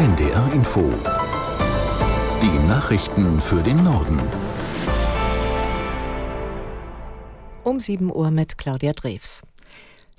NDR Info. Die Nachrichten für den Norden. Um 7 Uhr mit Claudia Drews.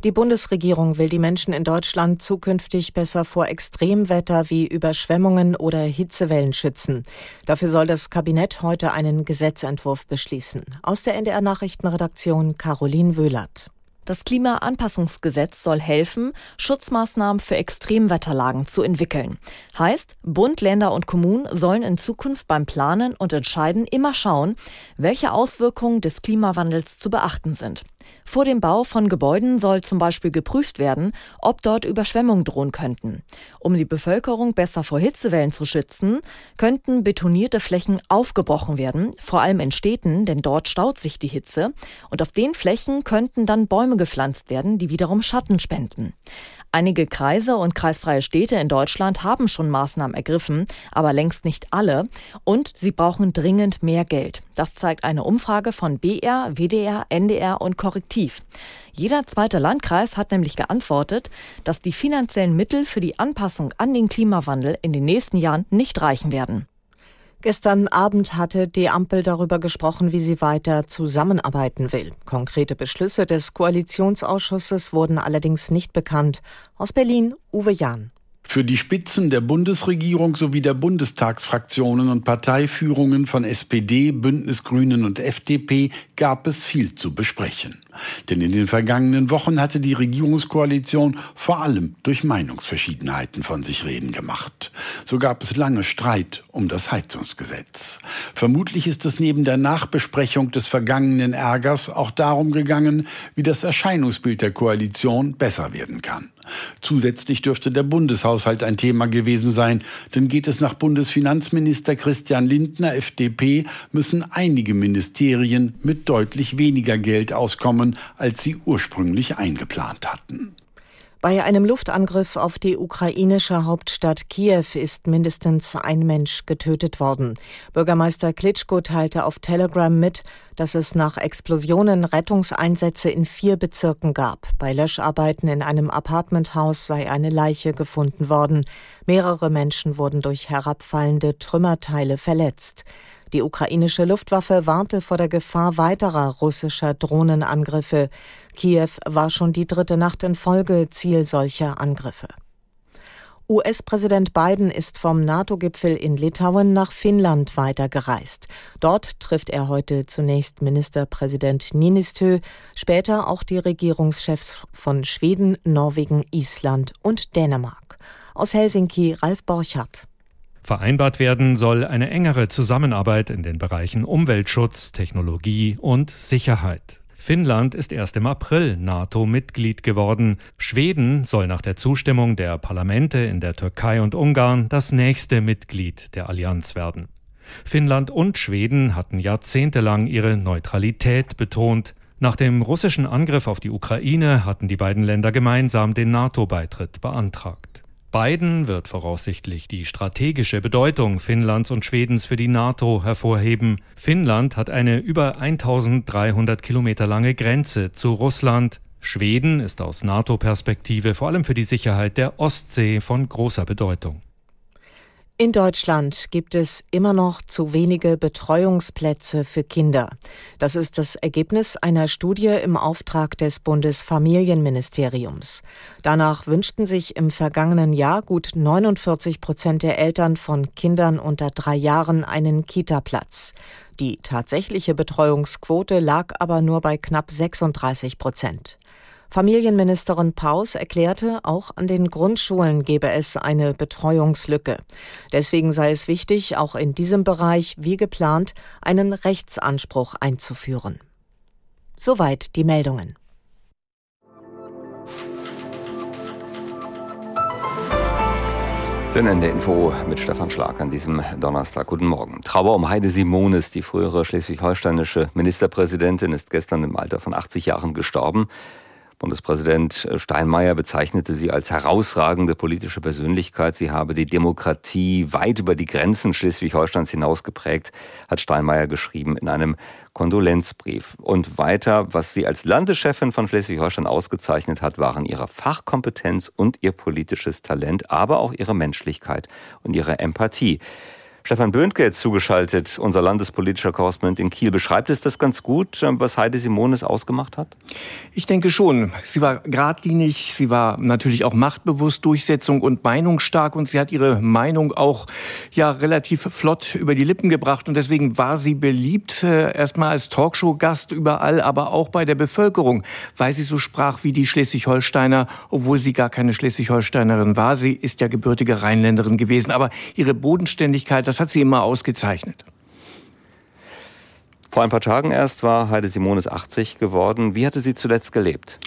Die Bundesregierung will die Menschen in Deutschland zukünftig besser vor Extremwetter wie Überschwemmungen oder Hitzewellen schützen. Dafür soll das Kabinett heute einen Gesetzentwurf beschließen. Aus der NDR Nachrichtenredaktion Caroline Wöhlert. Das Klimaanpassungsgesetz soll helfen, Schutzmaßnahmen für Extremwetterlagen zu entwickeln. Heißt, Bund, Länder und Kommunen sollen in Zukunft beim Planen und Entscheiden immer schauen, welche Auswirkungen des Klimawandels zu beachten sind. Vor dem Bau von Gebäuden soll zum Beispiel geprüft werden, ob dort Überschwemmungen drohen könnten. Um die Bevölkerung besser vor Hitzewellen zu schützen, könnten betonierte Flächen aufgebrochen werden, vor allem in Städten, denn dort staut sich die Hitze. Und auf den Flächen könnten dann Bäume gepflanzt werden, die wiederum Schatten spenden. Einige Kreise und kreisfreie Städte in Deutschland haben schon Maßnahmen ergriffen, aber längst nicht alle. Und sie brauchen dringend mehr Geld. Das zeigt eine Umfrage von BR, WDR, NDR und Korrektiv. Jeder zweite Landkreis hat nämlich geantwortet, dass die finanziellen Mittel für die Anpassung an den Klimawandel in den nächsten Jahren nicht reichen werden. Gestern Abend hatte die Ampel darüber gesprochen, wie sie weiter zusammenarbeiten will. Konkrete Beschlüsse des Koalitionsausschusses wurden allerdings nicht bekannt. Aus Berlin Uwe Jahn. Für die Spitzen der Bundesregierung sowie der Bundestagsfraktionen und Parteiführungen von SPD, Bündnis Grünen und FDP gab es viel zu besprechen. Denn in den vergangenen Wochen hatte die Regierungskoalition vor allem durch Meinungsverschiedenheiten von sich reden gemacht. So gab es lange Streit um das Heizungsgesetz. Vermutlich ist es neben der Nachbesprechung des vergangenen Ärgers auch darum gegangen, wie das Erscheinungsbild der Koalition besser werden kann. Zusätzlich dürfte der Bundeshaushalt ein Thema gewesen sein, denn geht es nach Bundesfinanzminister Christian Lindner, FDP, müssen einige Ministerien mit deutlich weniger Geld auskommen, als sie ursprünglich eingeplant hatten. Bei einem Luftangriff auf die ukrainische Hauptstadt Kiew ist mindestens ein Mensch getötet worden. Bürgermeister Klitschko teilte auf Telegram mit, dass es nach Explosionen Rettungseinsätze in vier Bezirken gab. Bei Löscharbeiten in einem Apartmenthaus sei eine Leiche gefunden worden. Mehrere Menschen wurden durch herabfallende Trümmerteile verletzt. Die ukrainische Luftwaffe warnte vor der Gefahr weiterer russischer Drohnenangriffe. Kiew war schon die dritte Nacht in Folge Ziel solcher Angriffe. US-Präsident Biden ist vom NATO-Gipfel in Litauen nach Finnland weitergereist. Dort trifft er heute zunächst Ministerpräsident Ninistö, später auch die Regierungschefs von Schweden, Norwegen, Island und Dänemark. Aus Helsinki Ralf Borchardt. Vereinbart werden soll eine engere Zusammenarbeit in den Bereichen Umweltschutz, Technologie und Sicherheit. Finnland ist erst im April NATO-Mitglied geworden. Schweden soll nach der Zustimmung der Parlamente in der Türkei und Ungarn das nächste Mitglied der Allianz werden. Finnland und Schweden hatten jahrzehntelang ihre Neutralität betont. Nach dem russischen Angriff auf die Ukraine hatten die beiden Länder gemeinsam den NATO-Beitritt beantragt. Biden wird voraussichtlich die strategische Bedeutung Finnlands und Schwedens für die NATO hervorheben. Finnland hat eine über 1300 Kilometer lange Grenze zu Russland. Schweden ist aus NATO-Perspektive vor allem für die Sicherheit der Ostsee von großer Bedeutung. In Deutschland gibt es immer noch zu wenige Betreuungsplätze für Kinder. Das ist das Ergebnis einer Studie im Auftrag des Bundesfamilienministeriums. Danach wünschten sich im vergangenen Jahr gut 49 Prozent der Eltern von Kindern unter drei Jahren einen Kita-Platz. Die tatsächliche Betreuungsquote lag aber nur bei knapp 36 Prozent. Familienministerin Paus erklärte, auch an den Grundschulen gebe es eine Betreuungslücke. Deswegen sei es wichtig, auch in diesem Bereich, wie geplant, einen Rechtsanspruch einzuführen. Soweit die Meldungen. Ende Info mit Stefan Schlag an diesem Donnerstag. Guten Morgen. Trauer um Heide Simonis, die frühere schleswig-holsteinische Ministerpräsidentin, ist gestern im Alter von 80 Jahren gestorben. Bundespräsident Steinmeier bezeichnete sie als herausragende politische Persönlichkeit. Sie habe die Demokratie weit über die Grenzen Schleswig-Holsteins hinaus geprägt, hat Steinmeier geschrieben in einem Kondolenzbrief. Und weiter, was sie als Landeschefin von Schleswig-Holstein ausgezeichnet hat, waren ihre Fachkompetenz und ihr politisches Talent, aber auch ihre Menschlichkeit und ihre Empathie. Stefan Böhnke jetzt zugeschaltet, unser landespolitischer Korrespondent in Kiel. Beschreibt es das ganz gut, ähm, was Heide Simones ausgemacht hat? Ich denke schon. Sie war geradlinig, sie war natürlich auch machtbewusst, Durchsetzung und meinungsstark und sie hat ihre Meinung auch ja relativ flott über die Lippen gebracht und deswegen war sie beliebt äh, erstmal als Talkshow-Gast überall, aber auch bei der Bevölkerung, weil sie so sprach wie die Schleswig-Holsteiner, obwohl sie gar keine Schleswig-Holsteinerin war. Sie ist ja gebürtige Rheinländerin gewesen, aber ihre Bodenständigkeit, das hat sie immer ausgezeichnet. Vor ein paar Tagen erst war Heide Simones 80 geworden. Wie hatte sie zuletzt gelebt?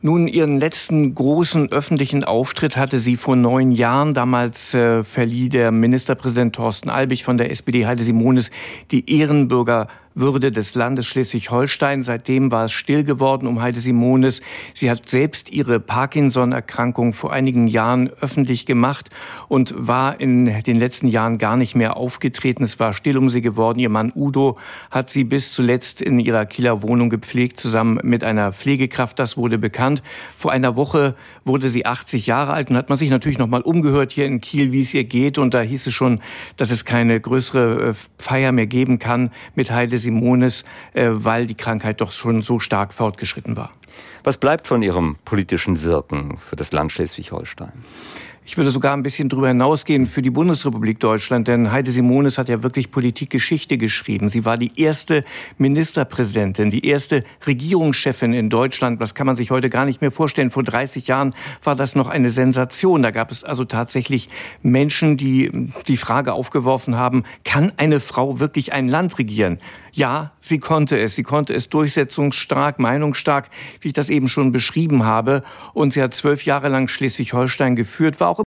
Nun, ihren letzten großen öffentlichen Auftritt hatte sie vor neun Jahren. Damals äh, verlieh der Ministerpräsident Thorsten Albig von der SPD Heide Simones die Ehrenbürger würde des Landes Schleswig-Holstein. Seitdem war es still geworden um Heide Simones. Sie hat selbst ihre Parkinson-Erkrankung vor einigen Jahren öffentlich gemacht und war in den letzten Jahren gar nicht mehr aufgetreten. Es war still um sie geworden. Ihr Mann Udo hat sie bis zuletzt in ihrer Kieler Wohnung gepflegt, zusammen mit einer Pflegekraft. Das wurde bekannt. Vor einer Woche wurde sie 80 Jahre alt und hat man sich natürlich noch mal umgehört hier in Kiel, wie es ihr geht. Und da hieß es schon, dass es keine größere äh, Feier mehr geben kann mit Heide Simones, äh, weil die Krankheit doch schon so stark fortgeschritten war. Was bleibt von Ihrem politischen Wirken für das Land Schleswig-Holstein? Ich würde sogar ein bisschen darüber hinausgehen für die Bundesrepublik Deutschland, denn Heide Simones hat ja wirklich Politikgeschichte geschrieben. Sie war die erste Ministerpräsidentin, die erste Regierungschefin in Deutschland. Das kann man sich heute gar nicht mehr vorstellen. Vor 30 Jahren war das noch eine Sensation. Da gab es also tatsächlich Menschen, die die Frage aufgeworfen haben, kann eine Frau wirklich ein Land regieren? Ja, sie konnte es. Sie konnte es durchsetzungsstark, meinungsstark, wie ich das eben schon beschrieben habe. Und sie hat zwölf Jahre lang Schleswig-Holstein geführt, war auch